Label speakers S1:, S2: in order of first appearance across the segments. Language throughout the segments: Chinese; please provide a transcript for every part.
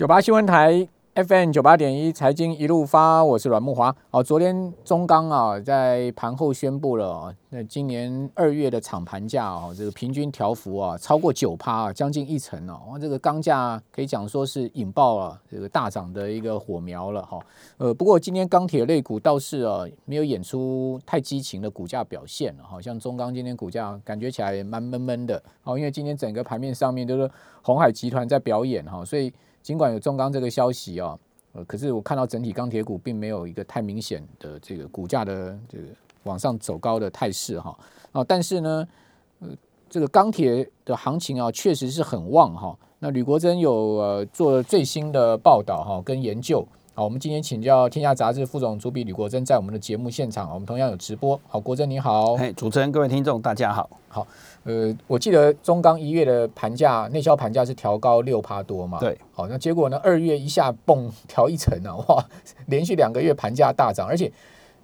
S1: 九八新闻台 FM 九八点一财经一路发，我是阮木华。哦，昨天中钢啊在盘后宣布了哦，那今年二月的厂盘价哦，这个平均调幅啊超过九趴啊，将近一成哦。哇，这个钢价可以讲说是引爆了这个大涨的一个火苗了哈。呃，不过今天钢铁类股倒是啊没有演出太激情的股价表现了，好像中钢今天股价感觉起来也蛮闷闷的哦，因为今天整个盘面上面都是红海集团在表演哈，所以。尽管有中钢这个消息啊，呃，可是我看到整体钢铁股并没有一个太明显的这个股价的这个往上走高的态势哈啊，但是呢，呃，这个钢铁的行情啊，确实是很旺哈。那吕国珍有呃做最新的报道哈跟研究。好，我们今天请教《天下杂志》副总主笔吕国珍，在我们的节目现场，我们同样有直播。好，国珍你好，
S2: 哎，主持人各位听众大家好，
S1: 好，呃，我记得中钢一月的盘价，内销盘价是调高六趴多嘛？
S2: 对，
S1: 好，那结果呢，二月一下蹦调一层啊，哇，连续两个月盘价大涨，而且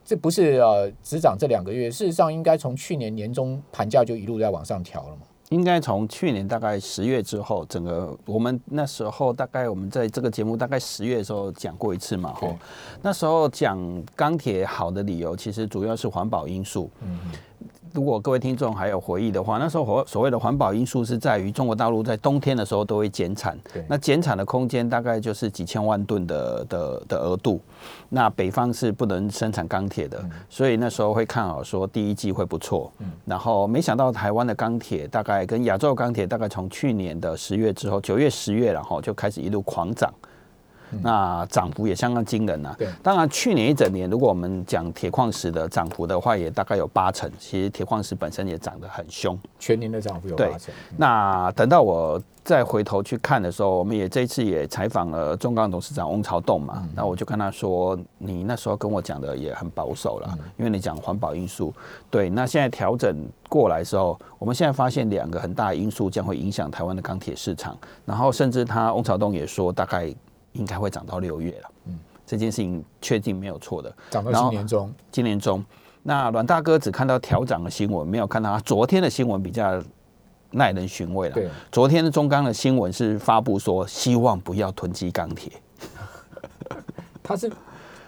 S1: 这不是呃只涨这两个月，事实上应该从去年年中盘价就一路在往上调了嘛。
S2: 应该从去年大概十月之后，整个我们那时候大概我们在这个节目大概十月的时候讲过一次嘛，吼，那时候讲钢铁好的理由，其实主要是环保因素。嗯。如果各位听众还有回忆的话，那时候所所谓的环保因素是在于中国大陆在冬天的时候都会减产，那减产的空间大概就是几千万吨的的的额度，那北方是不能生产钢铁的，所以那时候会看好说第一季会不错，然后没想到台湾的钢铁大概跟亚洲钢铁大概从去年的十月之后，九月十月然后就开始一路狂涨。那涨幅也相当惊人呐。
S1: 对，
S2: 当然去年一整年，如果我们讲铁矿石的涨幅的话，也大概有八成。其实铁矿石本身也涨得很凶，
S1: 全年的涨幅有八成。
S2: 那等到我再回头去看的时候，我们也这一次也采访了中钢董事长翁朝栋嘛。那我就跟他说：“你那时候跟我讲的也很保守了，因为你讲环保因素。对，那现在调整过来之后，我们现在发现两个很大的因素将会影响台湾的钢铁市场。然后甚至他翁朝栋也说，大概。应该会涨到六月了，嗯，这件事情确定没有错的。
S1: 涨到今年中，
S2: 今年中，那阮大哥只看到调涨的新闻，没有看到他昨天的新闻比较耐人寻味了。
S1: 对，
S2: 昨天的中钢的新闻是发布说，希望不要囤积钢铁。
S1: 他是。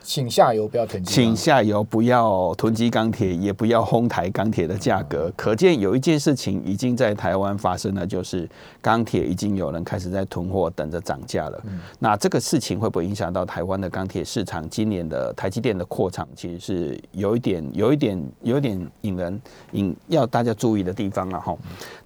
S1: 请下游不要囤积，
S2: 请下游不要囤积钢铁，也不要哄抬钢铁的价格。可见有一件事情已经在台湾发生了，就是钢铁已经有人开始在囤货，等着涨价了。那这个事情会不会影响到台湾的钢铁市场？今年的台积电的扩厂，其实是有一点、有一点、有一点引人引要大家注意的地方了哈。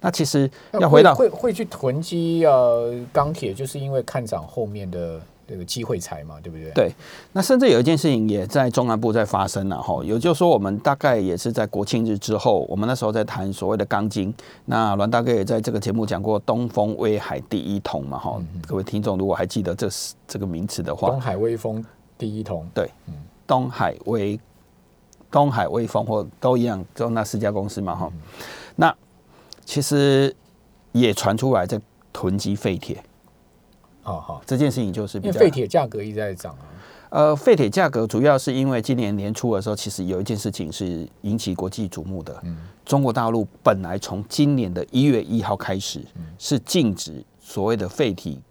S2: 那其实要回到
S1: 会会去囤积呃钢铁，就是因为看涨后面的。这个机会财嘛，对不对？
S2: 对，那甚至有一件事情也在中南部在发生了哈，也就是说，我们大概也是在国庆日之后，我们那时候在谈所谓的钢筋。那阮大哥也在这个节目讲过东风威海第一桶嘛哈，各位听众如果还记得这是这个名词的话，
S1: 东海威风第一桶，
S2: 对，东海威东海威风或都一样，就那四家公司嘛哈。那其实也传出来在囤积废铁。好好，这件事情就是
S1: 因为废铁价格一直在涨啊。
S2: 呃，废铁价格主要是因为今年年初的时候，其实有一件事情是引起国际瞩目的。嗯，中国大陆本来从今年的一月一号开始，是禁止所谓的废体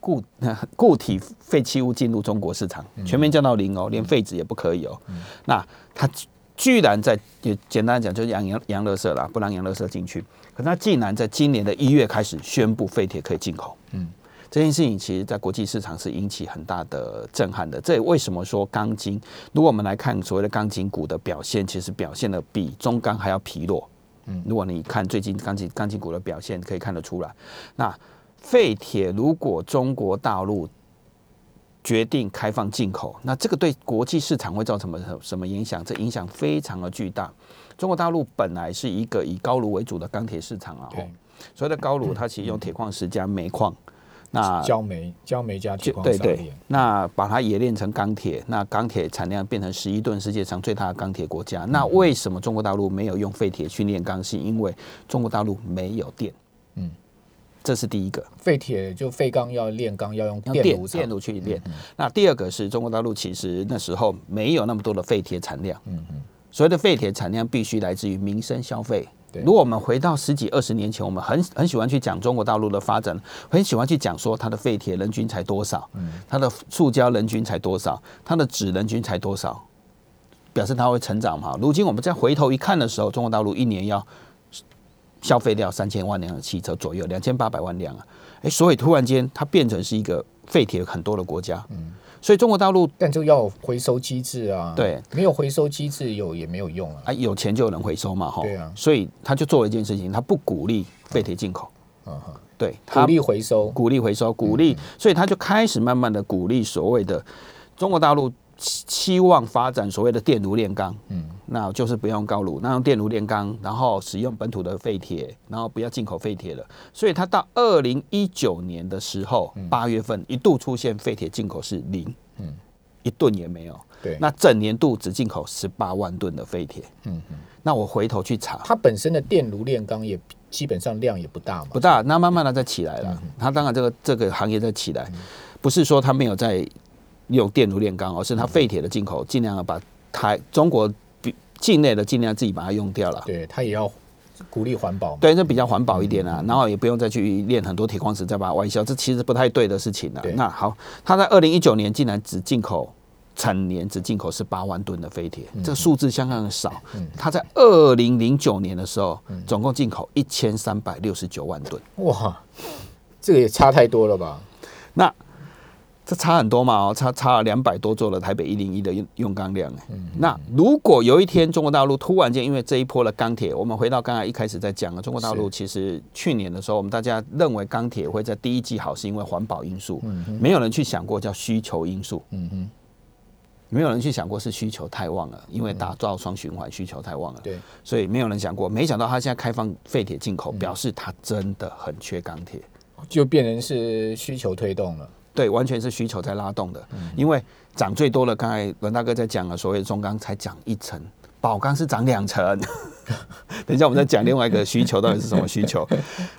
S2: 固 固体废弃物进入中国市场，全面降到零哦，连废纸也不可以哦。那他居然在也简单讲就是洋洋洋乐色啦，不让洋乐色进去。可他竟然在今年的一月开始宣布废铁可以进口。嗯。这件事情其实，在国际市场是引起很大的震撼的。这也为什么说钢筋？如果我们来看所谓的钢筋股的表现，其实表现的比中钢还要疲弱。嗯，如果你看最近钢筋钢筋股的表现，可以看得出来。那废铁如果中国大陆决定开放进口，那这个对国际市场会造成什么什么影响？这影响非常的巨大。中国大陆本来是一个以高炉为主的钢铁市场啊，所谓的高炉，它其实用铁矿石加煤矿。
S1: 那焦煤、焦煤加铁矿对对，
S2: 那把它冶炼成钢铁，那钢铁产量变成十一吨，世界上最大的钢铁国家。那为什么中国大陆没有用废铁去炼钢？是因为中国大陆没有电。嗯，这是第一个。
S1: 废铁就废钢要炼钢要用电炉
S2: 电炉去炼。那第二个是中国大陆其实那时候没有那么多的废铁产量。嗯嗯，所谓的废铁产量必须来自于民生消费。如果我们回到十几二十年前，我们很很喜欢去讲中国大陆的发展，很喜欢去讲说它的废铁人均才多少，它的塑胶人均才多少，它的纸人均才多少，表示它会成长嘛。如今我们再回头一看的时候，中国大陆一年要消费掉三千万辆的汽车左右，两千八百万辆啊，哎，所以突然间它变成是一个废铁很多的国家，嗯。所以中国大陆，
S1: 但就要回收机制啊，
S2: 对，
S1: 没有回收机制有也没有用啊，
S2: 啊，有钱就有人回收嘛，哈，
S1: 对啊，
S2: 所以他就做了一件事情，他不鼓励废铁进口，嗯哼，对，
S1: 鼓励回收，
S2: 鼓励回收，鼓励，所以他就开始慢慢的鼓励所谓的中国大陆。期望发展所谓的电炉炼钢，嗯，那就是不用高炉，那用电炉炼钢，然后使用本土的废铁，然后不要进口废铁了。所以它到二零一九年的时候，八月份一度出现废铁进口是零，嗯，一吨也没有。
S1: 对，
S2: 那整年度只进口十八万吨的废铁。嗯嗯，那我回头去查，
S1: 它本身的电炉炼钢也基本上量也不大嘛，
S2: 不大。那慢慢的再起来了，它当然这个这个行业在起来，不是说它没有在。用电炉炼钢，而是它废铁的进口，尽量要把台中国境内的尽量自己把它用掉了。
S1: 对，它也要鼓励环保。
S2: 对，这比较环保一点啊，然后也不用再去炼很多铁矿石再把它外销，这其实不太对的事情了。那好，它在二零一九年竟然只进口，成年只进口是八万吨的废铁，这数字相当的少。它在二零零九年的时候，总共进口一千三百六十九万吨。哇，
S1: 这个也差太多了吧？
S2: 那。这差很多嘛？哦，差差了两百多座的台北一零一的用用钢量嗯。那如果有一天中国大陆突然间因为这一波的钢铁，我们回到刚才一开始在讲的，中国大陆其实去年的时候，我们大家认为钢铁会在第一季好，是因为环保因素。嗯没有人去想过叫需求因素。嗯哼。没有人去想过是需求太旺了，因为打造双循环需求太旺了。
S1: 对。
S2: 所以没有人想过，没想到他现在开放废铁进口，表示他真的很缺钢铁，
S1: 就变成是需求推动了。
S2: 对，完全是需求在拉动的，因为涨最多的，刚才文大哥在讲了，所谓的中钢才涨一成，宝钢是涨两成。等一下，我们再讲另外一个需求到底是什么需求。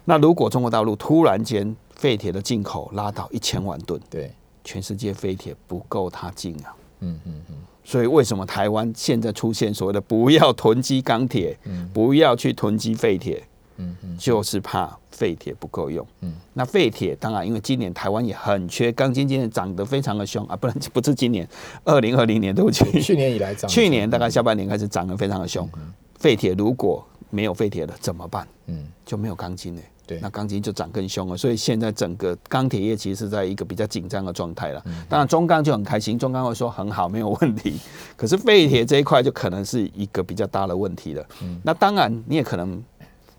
S2: 那如果中国大陆突然间废铁的进口拉到一千万吨，
S1: 对，
S2: 全世界废铁不够它进啊。嗯嗯嗯。所以为什么台湾现在出现所谓的不要囤积钢铁，不要去囤积废铁？嗯嗯，就是怕废铁不够用。嗯，那废铁当然，因为今年台湾也很缺钢筋，今年涨得非常的凶啊，不能不是今年，二零二零年对不起，
S1: 去年以来涨，
S2: 去年大概下半年开始涨得非常的凶。废铁如果没有废铁了怎么办？嗯，就没有钢筋嘞。
S1: 对，
S2: 那钢筋就涨更凶了。所以现在整个钢铁业其实是在一个比较紧张的状态了。当然中钢就很开心，中钢会说很好，没有问题。可是废铁这一块就可能是一个比较大的问题了。嗯，那当然你也可能。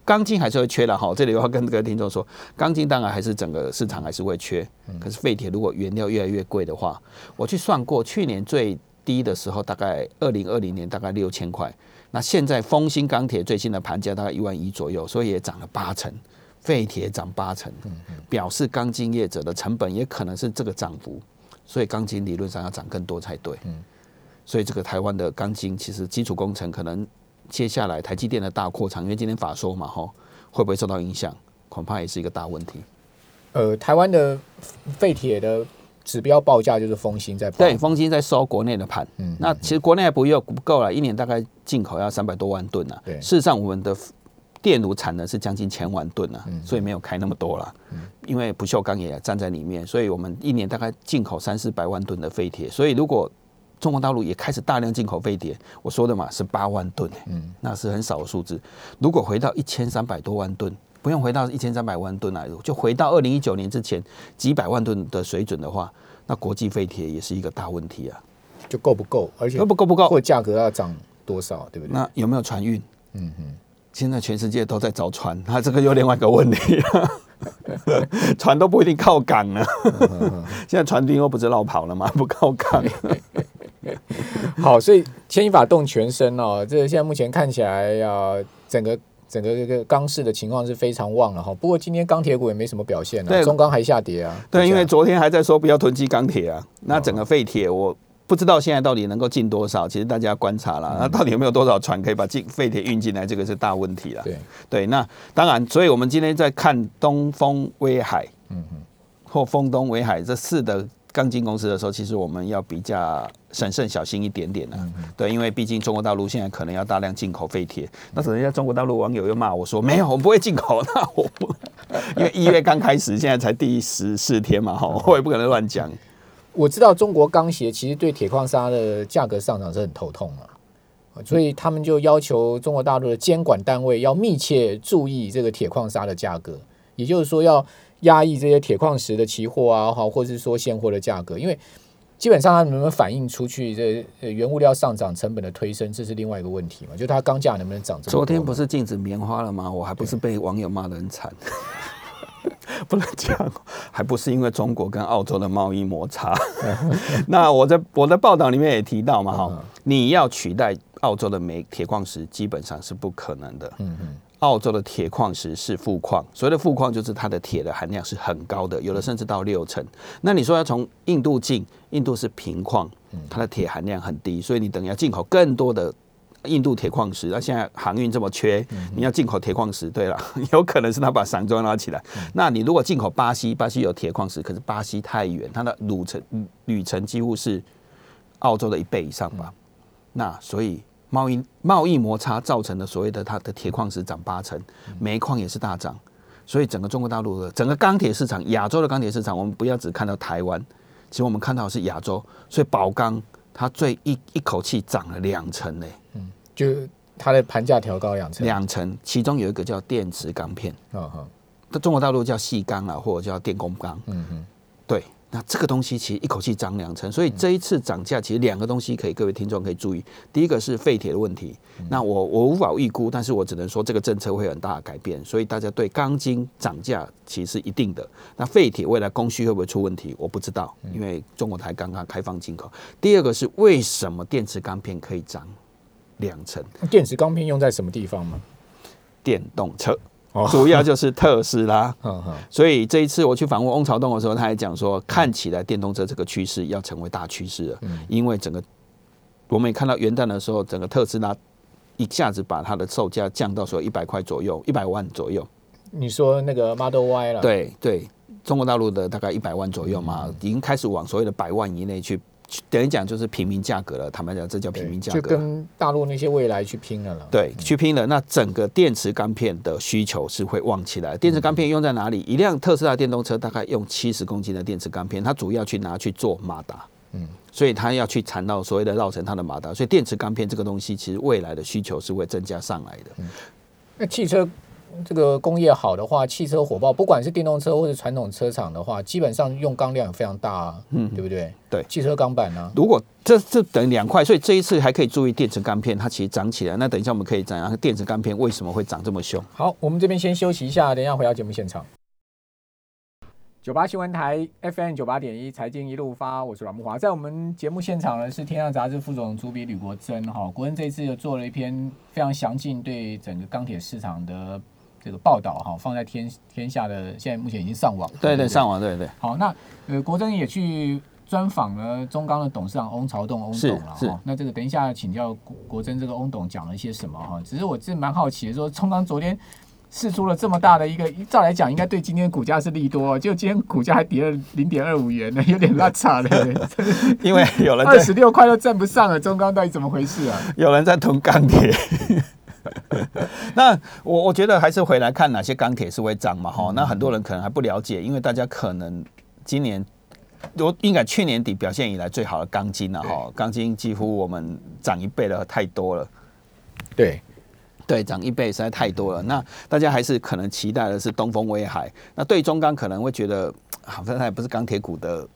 S2: 钢筋还是会缺的哈，这里我要跟各位听众说，钢筋当然还是整个市场还是会缺。可是废铁如果原料越来越贵的话，我去算过，去年最低的时候大概二零二零年大概六千块，那现在丰兴钢铁最新的盘价大概一万一左右，所以也涨了八成，废铁涨八成，表示钢筋业者的成本也可能是这个涨幅，所以钢筋理论上要涨更多才对。所以这个台湾的钢筋其实基础工程可能。接下来台积电的大扩厂，因为今天法说嘛，吼，会不会受到影响？恐怕也是一个大问题。
S1: 呃，台湾的废铁的指标报价就是丰兴在
S2: 对，丰兴在收国内的盘。嗯，那其实国内还不用不够了，一年大概进口要三百多万吨啊。
S1: 对，
S2: 事实上我们的电炉产能是将近千万吨啊，所以没有开那么多了。嗯，因为不锈钢也站在里面，所以我们一年大概进口三四百万吨的废铁。所以如果中国大陆也开始大量进口废铁，我说的嘛是八万吨，嗯，那是很少的数字。如果回到一千三百多万吨，不用回到一千三百万吨来，就回到二零一九年之前几百万吨的水准的话，那国际废铁也是一个大问题啊。
S1: 就够不够？而且
S2: 够不够不够？
S1: 或价格要涨多少？对不对？
S2: 那有没有船运？嗯哼，现在全世界都在找船，那这个又另外一个问题。船都不一定靠港了，现在船丁又不是绕跑了吗？不靠港。
S1: 好，所以牵一发动全身哦。这现在目前看起来呀，整个整个这个钢市的情况是非常旺了哈。不过今天钢铁股也没什么表现啊，中钢还下跌啊。
S2: 对，因为昨天还在说不要囤积钢铁啊。那整个废铁，我不知道现在到底能够进多少。其实大家观察了，那到底有没有多少船可以把进废铁运进来？这个是大问题了。
S1: 对
S2: 对，那当然，所以我们今天在看东风威海，嗯哼，或丰东威海这四的。钢筋公司的时候，其实我们要比较审慎小心一点点的、对，因为毕竟中国大陆现在可能要大量进口废铁，那等一下中国大陆网友又骂我说没有，我们不会进口，那我不，因为一月刚开始，现在才第十四天嘛，哈，我也不可能乱讲。
S1: 我知道中国钢协其实对铁矿砂的价格上涨是很头痛啊，所以他们就要求中国大陆的监管单位要密切注意这个铁矿砂的价格，也就是说要压抑这些铁矿石的期货啊，好，或者是说现货的价格，因为基本上它能不能反映出去这呃原物料上涨成本的推升，这是另外一个问题嘛，就它钢价能不能涨？
S2: 昨天不是禁止棉花了吗？我还不是被网友骂得很惨。不能这样，还不是因为中国跟澳洲的贸易摩擦。那我在我的报道里面也提到嘛，哈，你要取代澳洲的煤铁矿石，基本上是不可能的。嗯嗯，澳洲的铁矿石是富矿，所谓的富矿就是它的铁的含量是很高的，有的甚至到六成。那你说要从印度进，印度是平矿，它的铁含量很低，所以你等于要进口更多的。印度铁矿石，那现在航运这么缺，你要进口铁矿石，对了，有可能是他把散装拉起来。那你如果进口巴西，巴西有铁矿石，可是巴西太远，它的路程旅程几乎是澳洲的一倍以上吧。那所以贸易贸易摩擦造成的所谓的它的铁矿石涨八成，煤矿也是大涨。所以整个中国大陆的整个钢铁市场，亚洲的钢铁市场，我们不要只看到台湾，其实我们看到的是亚洲。所以宝钢它最一一口气涨了两成呢。
S1: 就它的盘价调高两成，
S2: 两成，其中有一个叫电池钢片，
S1: 嗯哼，
S2: 在中国大陆叫细钢啊，或者叫电工钢，嗯哼，对，那这个东西其实一口气涨两成，所以这一次涨价其实两个东西可以各位听众可以注意，第一个是废铁的问题，那我我无法预估，但是我只能说这个政策会很大的改变，所以大家对钢筋涨价其实是一定的，那废铁未来供需会不会出问题，我不知道，因为中国台刚刚开放进口。第二个是为什么电池钢片可以涨？两成，
S1: 电池钢片用在什么地方吗？
S2: 电动车，主要就是特斯拉。所以这一次我去访问翁朝栋的时候，他还讲说，看起来电动车这个趋势要成为大趋势了。因为整个我们也看到元旦的时候，整个特斯拉一下子把它的售价降到说一百块左右，一百万左右。
S1: 你说那个 Model Y 了？
S2: 对对，中国大陆的大概一百万左右嘛，已经开始往所谓的百万以内去。等于讲就是平民价格了，坦白讲，这叫平民价格，
S1: 就跟大陆那些未来去拼了了。
S2: 对，去拼了。那整个电池钢片的需求是会旺起来。电池钢片用在哪里？一辆特斯拉电动车大概用七十公斤的电池钢片，它主要去拿去做马达。嗯，所以它要去缠到所谓的绕成它的马达。所以电池钢片这个东西，其实未来的需求是会增加上来的。
S1: 那汽车。这个工业好的话，汽车火爆，不管是电动车或者传统车厂的话，基本上用钢量也非常大，嗯，对不对？
S2: 对，
S1: 汽车钢板呢？
S2: 如果这这等于两块，所以这一次还可以注意电池钢片，它其实涨起来。那等一下我们可以讲下电池钢片为什么会涨这么凶。
S1: 好，我们这边先休息一下，等一下回到节目现场。九八新闻台 FM 九八点一，财经一路发，我是阮木华。在我们节目现场呢，是天下杂志副总主笔吕国珍哈。国珍这次又做了一篇非常详尽对整个钢铁市场的。这个报道哈，放在天天下的，现在目前已经上网。
S2: 对对，上网，对对。
S1: 好，那呃，国珍也去专访了中钢的董事长翁朝栋翁董了哈。那这个等一下请教国国珍，这个翁董讲了一些什么哈？只是我是蛮好奇的，说中钢昨天试出了这么大的一个，照来讲应该对今天股价是利多，就今天股价还跌了零点二五元呢，有点拉差的。
S2: 因为有人
S1: 二十六块都站不上了，中钢到底怎么回事啊？
S2: 有人在囤钢铁。那我我觉得还是回来看哪些钢铁是会涨嘛哈。那很多人可能还不了解，因为大家可能今年我应该去年底表现以来最好的钢筋了哈。钢筋几乎我们涨一倍了，太多了。
S1: 对
S2: 对，涨一倍实在太多了。那大家还是可能期待的是东风威海。那对中钢可能会觉得好像它也不是钢铁股的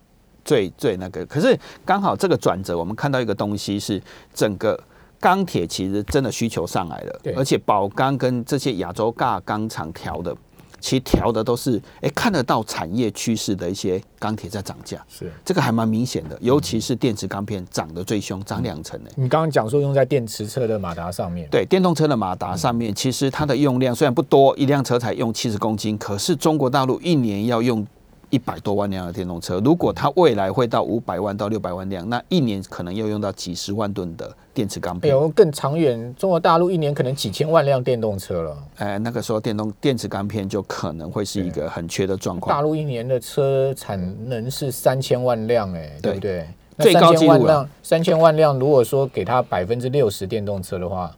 S2: 最最那个。可是刚好这个转折，我们看到一个东西是整个。钢铁其实真的需求上来了，而且宝钢跟这些亚洲大钢厂调的，其实调的都是哎看得到产业趋势的一些钢铁在涨价，
S1: 是。
S2: 这个还蛮明显的，尤其是电池钢片涨得最凶，涨两成呢。
S1: 你刚刚讲说用在电池车的马达上面，
S2: 对，电动车的马达上面，其实它的用量虽然不多，一辆车才用七十公斤，可是中国大陆一年要用一百多万辆的电动车，如果它未来会到五百万到六百万辆，那一年可能要用到几十万吨的电池钢片。
S1: 有更长远，中国大陆一年可能几千万辆电动车了。
S2: 哎，那个时候电动电池钢片就可能会是一个很缺的状况。
S1: 大陆一年的车产能是三千万辆，哎，对不对？
S2: 最高纪录
S1: 了，三千万辆。如果说给它百分之六十电动车的话，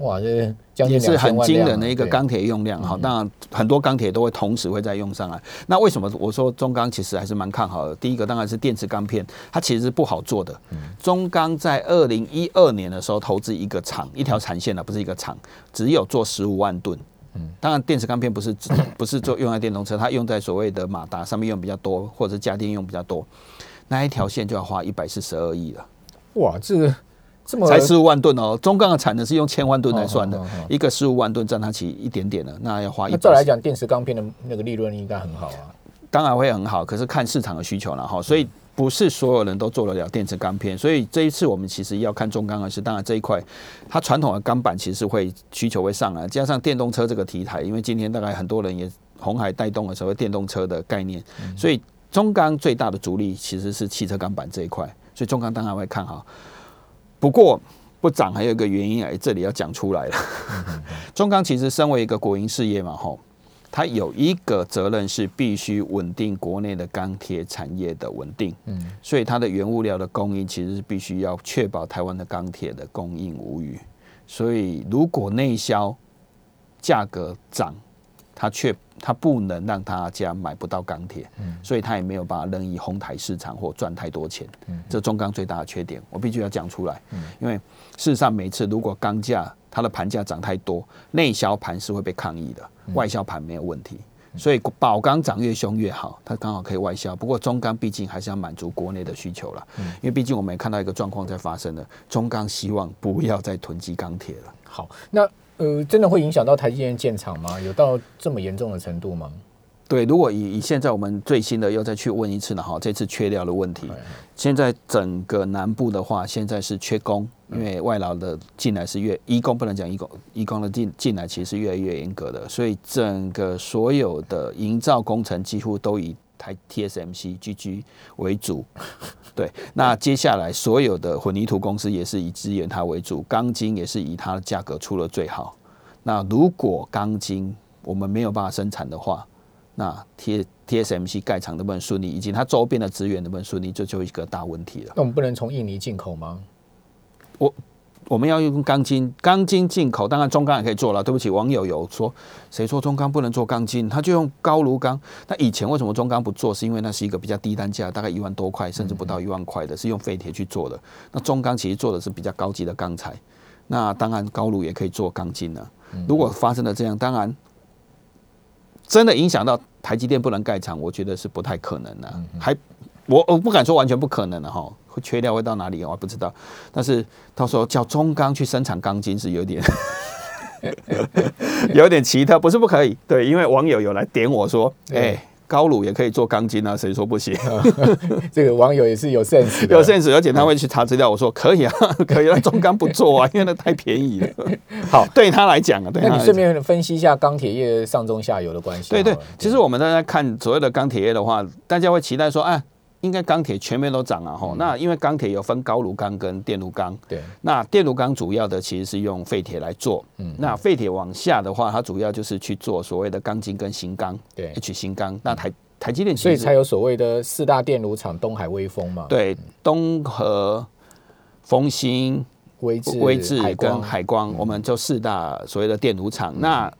S1: 哇，这将近
S2: 是很惊人的一个钢铁用量哈。当然，很多钢铁都会同时会再用上来。那为什么我说中钢其实还是蛮看好的？第一个当然是电池钢片，它其实是不好做的。中钢在二零一二年的时候投资一个厂，一条产线的，不是一个厂，只有做十五万吨。嗯，当然电池钢片不是不是做用在电动车，它用在所谓的马达上面用比较多，或者家电用比较多。那一条线就要花一百四十二亿了，
S1: 哇，这个
S2: 才十五万吨哦，中钢的产能是用千万吨来算的，一个十五万吨占它起一点点的，那要花一。
S1: 照来讲，电池钢片的那个利润应该很好啊，
S2: 当然会很好，可是看市场的需求了哈，所以不是所有人都做得了电池钢片，所以这一次我们其实要看中钢的是，当然这一块它传统的钢板其实会需求会上来，加上电动车这个题材，因为今天大概很多人也红海带动了所谓电动车的概念，所以。中钢最大的主力其实是汽车钢板这一块，所以中钢当然会看好。不过不涨还有一个原因哎，这里要讲出来了。中钢其实身为一个国营事业嘛，吼，它有一个责任是必须稳定国内的钢铁产业的稳定。嗯，所以它的原物料的供应其实是必须要确保台湾的钢铁的供应无虞。所以如果内销价格涨，它却它不能让他家买不到钢铁，所以他也没有办法任意哄抬市场或赚太多钱。这中钢最大的缺点，我必须要讲出来。因为事实上，每次如果钢价它的盘价涨太多，内销盘是会被抗议的，外销盘没有问题。所以宝钢涨越凶越好，它刚好可以外销。不过中钢毕竟还是要满足国内的需求了，因为毕竟我们也看到一个状况在发生了，中钢希望不要再囤积钢铁了。
S1: 好，那。呃，真的会影响到台积电建厂吗？有到这么严重的程度吗？
S2: 对，如果以以现在我们最新的又再去问一次了哈，这次缺料的问题，现在整个南部的话，现在是缺工，因为外劳的进来是越，义工不能讲义工，义工的进进来其实是越来越严格的，所以整个所有的营造工程几乎都以台 TSMC GG 为主。对，那接下来所有的混凝土公司也是以支援它为主，钢筋也是以它的价格出了最好。那如果钢筋我们没有办法生产的话，那 T TSMC 盖厂能不能顺利，以及它周边的资源能不能顺利，这就一个大问题了。
S1: 那我们不能从印尼进口吗？
S2: 我。我们要用钢筋，钢筋进口，当然中钢也可以做了。对不起，网友有说，谁说中钢不能做钢筋？他就用高炉钢。那以前为什么中钢不做？是因为那是一个比较低单价，大概一万多块，甚至不到一万块的，是用废铁去做的。那中钢其实做的是比较高级的钢材。那当然高炉也可以做钢筋了。如果发生了这样，当然真的影响到台积电不能盖厂，我觉得是不太可能的。还我我不敢说完全不可能的哈。会缺料会到哪里？我还不知道。但是他说叫中钢去生产钢筋是有点 有点奇特，不是不可以。对，因为网友有来点我说，哎，高炉也可以做钢筋啊，谁说不行？
S1: 这个网友也是有 sense，
S2: 有 sense，而且他会去查资料。我说可以啊，可以，啊中钢不做啊，因为那太便宜了。
S1: 好，
S2: 对他来讲啊，对。
S1: 那你顺便分析一下钢铁业上中下游的关系。
S2: 对对，其实我们大家看所谓的钢铁业的话，大家会期待说，哎。应该钢铁全面都涨了哈，那因为钢铁有分高炉钢跟电炉钢，
S1: 对，
S2: 那电炉钢主要的其实是用废铁来做，嗯，那废铁往下的话，它主要就是去做所谓的钢筋跟新钢，
S1: 对
S2: ，H 新钢，那台台积电，
S1: 所以才有所谓的四大电炉厂，东海威风嘛，
S2: 对，东和、丰兴、
S1: 威智、
S2: 威智跟海光，我们就四大所谓的电炉厂，那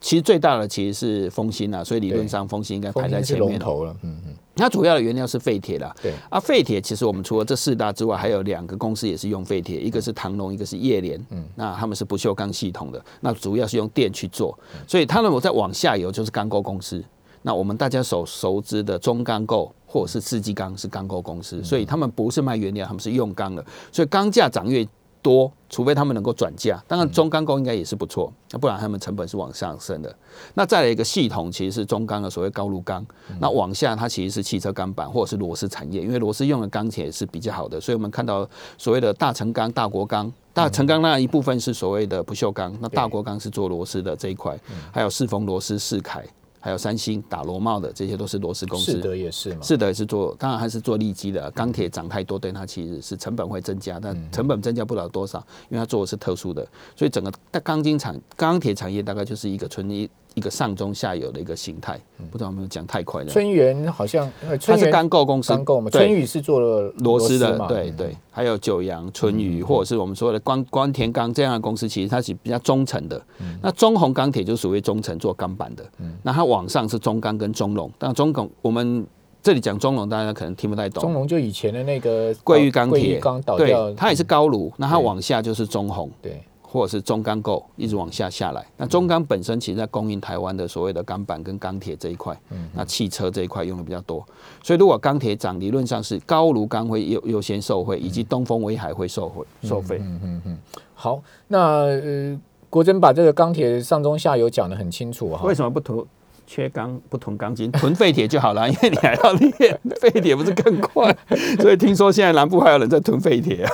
S2: 其实最大的其实是丰兴啊，所以理论上丰兴应该排在前面
S1: 头了，嗯嗯。
S2: 它主要的原料是废铁啦。
S1: 对
S2: 啊，废铁其实我们除了这四大之外，还有两个公司也是用废铁，一个是唐龙，一个是叶联。嗯，那他们是不锈钢系统的，那主要是用电去做，所以他们我在往下游就是钢构公司。那我们大家所熟知的中钢构或者是世纪钢是钢构公司，所以他们不是卖原料，他们是用钢的，所以钢价涨越。多，除非他们能够转嫁，当然中钢构应该也是不错，那不然他们成本是往上升的。那再来一个系统，其实是中钢的所谓高炉钢，那往下它其实是汽车钢板或者是螺丝产业，因为螺丝用的钢铁是比较好的，所以我们看到所谓的大成钢、大国钢、大成钢那一部分是所谓的不锈钢，那大国钢是做螺丝的这一块，还有四缝螺丝、四凯。还有三星打螺帽的，这些都是螺丝公司。
S1: 是的，也是嘛。
S2: 是的，也是做，当然还是做利基的。钢铁涨太多，对它其实是成本会增加，但成本增加不了多少，因为它做的是特殊的，所以整个钢筋产钢铁产业大概就是一个纯一。一个上中下游的一个形态，不知道有没有讲太快了。
S1: 春元好像，
S2: 它是钢构公司，
S1: 钢构嘛。春雨是做了
S2: 螺丝的，对对。还有九阳、春雨，或者是我们说的光光田钢这样的公司，其实它是比较中层的。那中红钢铁就属于中层做钢板的。那它往上是中钢跟中龙，但中钢我们这里讲中龙，大家可能听不太懂。
S1: 中龙就以前的那个
S2: 桂玉钢铁，
S1: 对，
S2: 它也是高炉，那它往下就是中红。
S1: 对。
S2: 或者是中钢构一直往下下来，那中钢本身其实在供应台湾的所谓的钢板跟钢铁这一块，那汽车这一块用的比较多，所以如果钢铁涨，理论上是高炉钢会优优先受惠，以及东风威海会受惠受惠。嗯嗯
S1: 嗯。好，那呃，国珍把这个钢铁上中下游讲的很清楚哈。
S2: 为什么不囤缺钢不囤钢筋，囤废铁就好了？因为你还要炼废铁，不是更快？所以听说现在南部还有人在囤废铁啊。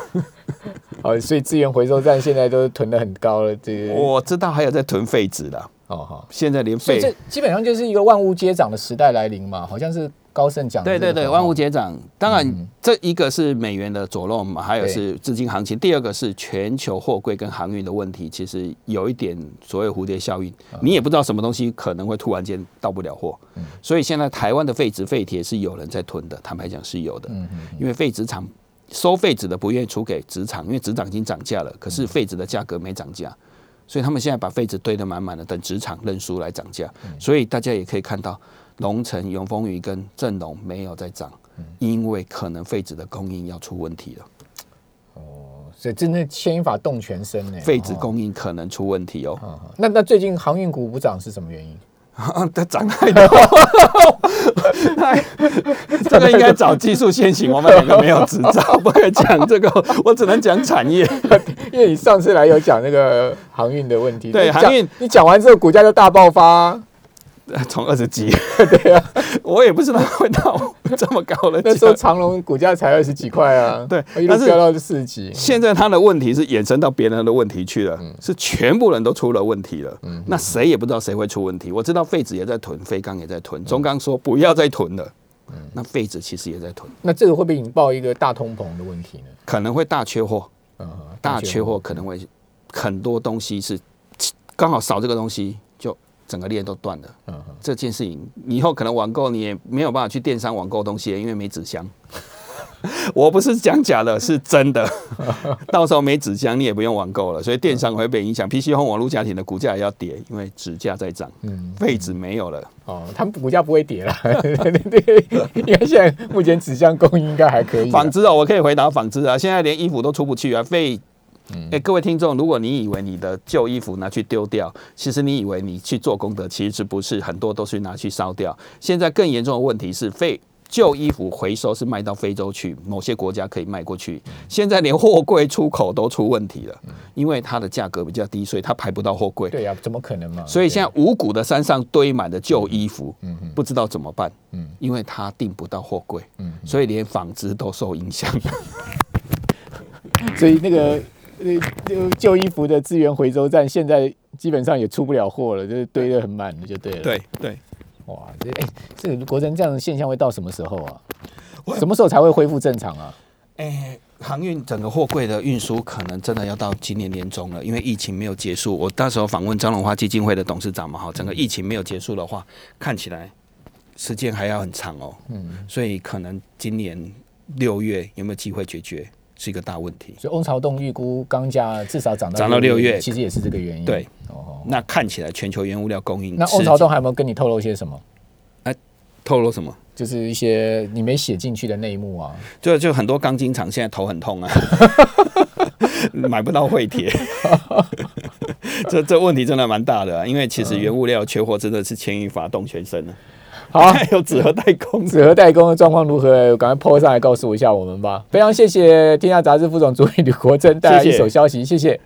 S1: 哦，所以资源回收站现在都囤的很高了。这个
S2: 我知道，还有在囤废纸的。哦好，现在连废，
S1: 这基本上就是一个万物皆涨的时代来临嘛。好像是高盛讲。
S2: 对对对，万物皆涨。当然，这一个是美元的左漏嘛，还有是资金行情。第二个是全球货柜跟航运的问题，其实有一点所谓蝴蝶效应。你也不知道什么东西可能会突然间到不了货。所以现在台湾的废纸废铁是有人在囤的，坦白讲是有的。嗯嗯。因为废纸厂。收废纸的不愿意出给纸厂，因为纸厂已经涨价了，可是废纸的价格没涨价，所以他们现在把废纸堆得满满的，等纸厂认输来涨价。所以大家也可以看到，龙城、永丰鱼跟正龙没有在涨，因为可能废纸的供应要出问题了。
S1: 哦，所以真的牵一发动全身呢，
S2: 废纸供应可能出问题哦。
S1: 那那最近航运股不涨是什么原因？
S2: 它涨太多，这个应该找技术先行。我们两个没有执照，不可以讲这个，我只能讲产业。
S1: 因为你上次来有讲那个航运的问题，
S2: 对航运，
S1: 你讲完之后股价就大爆发。
S2: 从二十几，
S1: 对啊，
S2: 我也不知道会到这么高了。
S1: 那时候长隆股价才二十几块啊，
S2: 对，
S1: 一路飙到四十几。
S2: 现在他的问题是衍生到别人的问题去了，是全部人都出了问题了。嗯，那谁也不知道谁会出问题。我知道废纸也在囤，废钢也在囤，中钢说不要再囤了。嗯，那废纸其实也在囤。
S1: 那这个会不会引爆一个大通膨的问题呢？
S2: 可能会大缺货。嗯，大缺货可能会很多东西是刚好少这个东西。整个链都断了，嗯，这件事情以后可能网购你也没有办法去电商网购东西，因为没纸箱。我不是讲假的，是真的。到时候没纸箱，你也不用网购了，所以电商会被影响。PC 和网络家庭的股价也要跌，因为纸价在涨，嗯，废纸没有了。哦，
S1: 他们股价不会跌了。对，因为现在目前纸箱供应应该还可以。
S2: 纺织哦，我可以回答纺织啊，现在连衣服都出不去啊，废。哎，各位听众，如果你以为你的旧衣服拿去丢掉，其实你以为你去做功德，其实不是，很多都是拿去烧掉。现在更严重的问题是，废旧衣服回收是卖到非洲去，某些国家可以卖过去。现在连货柜出口都出问题了，因为它的价格比较低，所以它排不到货柜。
S1: 对呀，怎么可能嘛？
S2: 所以现在五谷的山上堆满了旧衣服，不知道怎么办。嗯，因为它订不到货柜，嗯，所以连纺织都受影响。
S1: 所以那个。呃，旧衣服的资源回收站现在基本上也出不了货了，就是堆得很满的，就对了。
S2: 对对，
S1: 哇，这哎，这个国珍这样的现象会到什么时候啊？什么时候才会恢复正常啊？
S2: 哎，航运整个货柜的运输可能真的要到今年年中了，因为疫情没有结束。我到时候访问张荣华基金会的董事长嘛，哈，整个疫情没有结束的话，看起来时间还要很长哦。嗯，所以可能今年六月有没有机会解决？是一个大问题，
S1: 所以翁朝栋预估钢价至少涨到
S2: 涨到六月，
S1: 其实也是这个原因。
S2: 对，哦，那看起来全球原物料供应，
S1: 那翁朝栋还有没有跟你透露些什么？
S2: 哎，透露什么？
S1: 就是一些你没写进去的内幕啊。
S2: 就就很多钢筋厂现在头很痛啊，买不到汇铁，这这问题真的蛮大的，啊因为其实原物料缺货真的是牵一发动全身了。好，有纸盒代工，
S1: 纸盒代工的状况如何？赶快 po 上来告诉我一下我们吧。非常谢谢天下杂志副总主理吕国珍带来一手消息，谢谢。